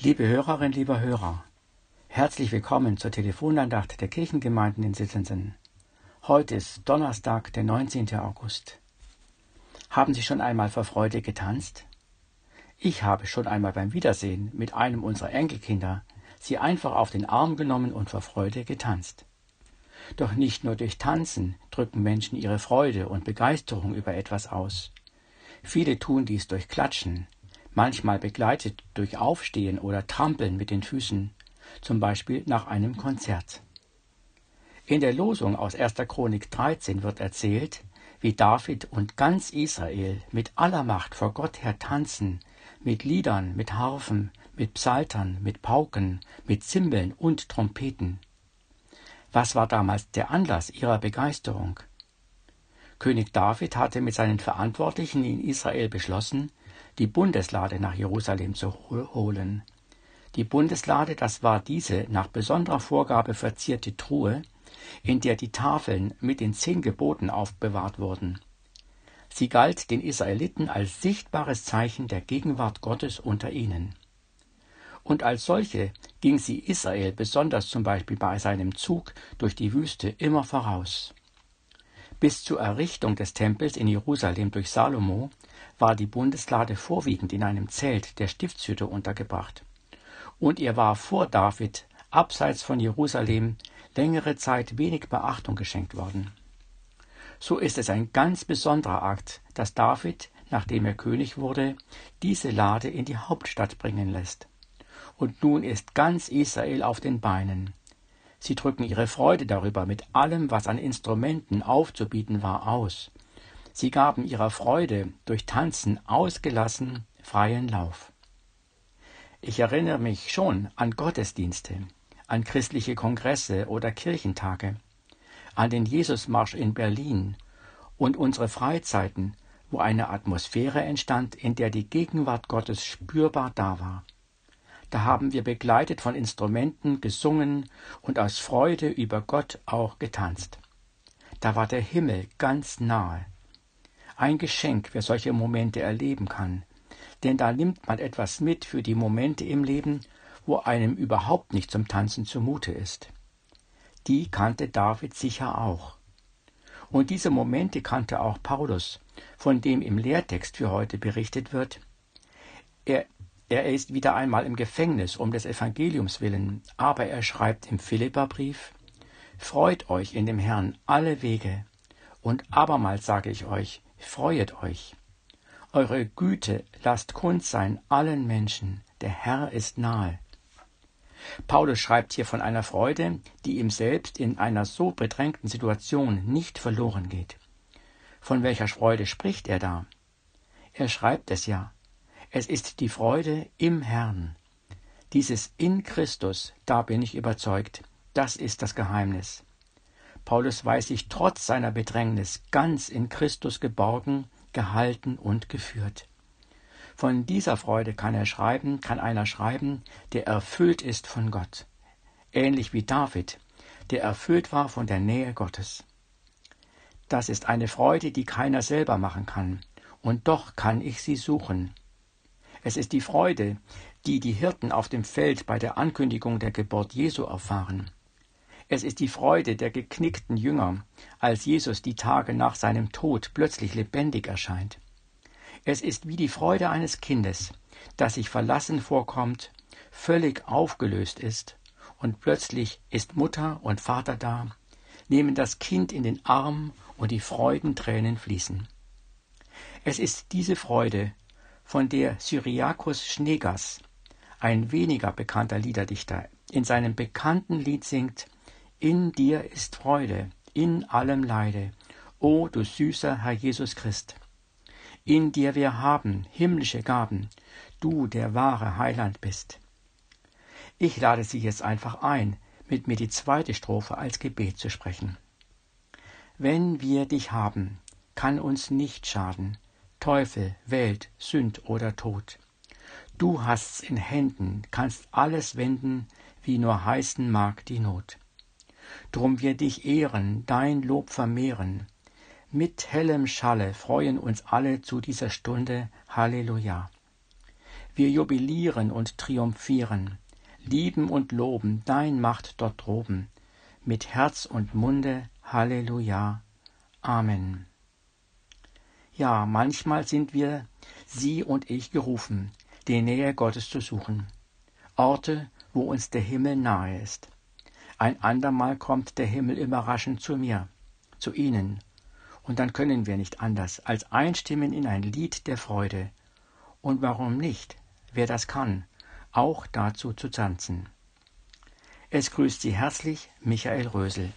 Liebe Hörerinnen, lieber Hörer, herzlich willkommen zur Telefonandacht der Kirchengemeinden in Sitzensen. Heute ist Donnerstag, der 19. August. Haben Sie schon einmal vor Freude getanzt? Ich habe schon einmal beim Wiedersehen mit einem unserer Enkelkinder sie einfach auf den Arm genommen und vor Freude getanzt. Doch nicht nur durch Tanzen drücken Menschen ihre Freude und Begeisterung über etwas aus. Viele tun dies durch Klatschen, manchmal begleitet durch Aufstehen oder Trampeln mit den Füßen, zum Beispiel nach einem Konzert. In der Losung aus 1. Chronik 13 wird erzählt, wie David und ganz Israel mit aller Macht vor Gott her tanzen, mit Liedern, mit Harfen, mit Psaltern, mit Pauken, mit Zimbeln und Trompeten. Was war damals der Anlass ihrer Begeisterung? König David hatte mit seinen Verantwortlichen in Israel beschlossen, die Bundeslade nach Jerusalem zu holen. Die Bundeslade, das war diese nach besonderer Vorgabe verzierte Truhe, in der die Tafeln mit den zehn Geboten aufbewahrt wurden. Sie galt den Israeliten als sichtbares Zeichen der Gegenwart Gottes unter ihnen. Und als solche ging sie Israel besonders zum Beispiel bei seinem Zug durch die Wüste immer voraus. Bis zur Errichtung des Tempels in Jerusalem durch Salomo war die Bundeslade vorwiegend in einem Zelt der Stiftshütte untergebracht. Und ihr war vor David abseits von Jerusalem längere Zeit wenig Beachtung geschenkt worden. So ist es ein ganz besonderer Akt, dass David, nachdem er König wurde, diese Lade in die Hauptstadt bringen lässt. Und nun ist ganz Israel auf den Beinen. Sie drücken ihre Freude darüber mit allem, was an Instrumenten aufzubieten war, aus. Sie gaben ihrer Freude durch Tanzen ausgelassen freien Lauf. Ich erinnere mich schon an Gottesdienste, an christliche Kongresse oder Kirchentage, an den Jesusmarsch in Berlin und unsere Freizeiten, wo eine Atmosphäre entstand, in der die Gegenwart Gottes spürbar da war. Da haben wir begleitet von Instrumenten gesungen und aus Freude über Gott auch getanzt. Da war der Himmel ganz nahe. Ein Geschenk, wer solche Momente erleben kann, denn da nimmt man etwas mit für die Momente im Leben, wo einem überhaupt nicht zum Tanzen zumute ist. Die kannte David sicher auch. Und diese Momente kannte auch Paulus, von dem im Lehrtext für heute berichtet wird. Er er ist wieder einmal im Gefängnis um des Evangeliums willen, aber er schreibt im Philipperbrief Freut euch in dem Herrn alle Wege, und abermals sage ich euch, freuet euch. Eure Güte lasst kund sein allen Menschen, der Herr ist nahe. Paulus schreibt hier von einer Freude, die ihm selbst in einer so bedrängten Situation nicht verloren geht. Von welcher Freude spricht er da? Er schreibt es ja, es ist die Freude im Herrn. Dieses in Christus, da bin ich überzeugt, das ist das Geheimnis. Paulus weiß sich trotz seiner Bedrängnis ganz in Christus geborgen, gehalten und geführt. Von dieser Freude kann er schreiben, kann einer schreiben, der erfüllt ist von Gott. Ähnlich wie David, der erfüllt war von der Nähe Gottes. Das ist eine Freude, die keiner selber machen kann, und doch kann ich sie suchen. Es ist die Freude, die die Hirten auf dem Feld bei der Ankündigung der Geburt Jesu erfahren. Es ist die Freude der geknickten Jünger, als Jesus die Tage nach seinem Tod plötzlich lebendig erscheint. Es ist wie die Freude eines Kindes, das sich verlassen vorkommt, völlig aufgelöst ist, und plötzlich ist Mutter und Vater da, nehmen das Kind in den Arm und die Freudentränen fließen. Es ist diese Freude, von der Syriakus Schneegas, ein weniger bekannter Liederdichter, in seinem bekannten Lied singt In dir ist Freude, in allem Leide, o du süßer Herr Jesus Christ. In dir wir haben himmlische Gaben, du der wahre Heiland bist. Ich lade Sie jetzt einfach ein, mit mir die zweite Strophe als Gebet zu sprechen. Wenn wir dich haben, kann uns nicht schaden, Teufel, Welt, Sünd oder Tod. Du hast's in Händen, kannst alles wenden, wie nur heißen mag die Not. Drum wir dich ehren, dein Lob vermehren. Mit hellem Schalle freuen uns alle zu dieser Stunde. Halleluja. Wir jubilieren und triumphieren, lieben und loben dein Macht dort droben, mit Herz und Munde, Halleluja. Amen. Ja, manchmal sind wir, Sie und ich, gerufen, die Nähe Gottes zu suchen. Orte, wo uns der Himmel nahe ist. Ein andermal kommt der Himmel überraschend zu mir, zu Ihnen, und dann können wir nicht anders, als einstimmen in ein Lied der Freude. Und warum nicht, wer das kann, auch dazu zu tanzen. Es grüßt Sie herzlich Michael Rösel.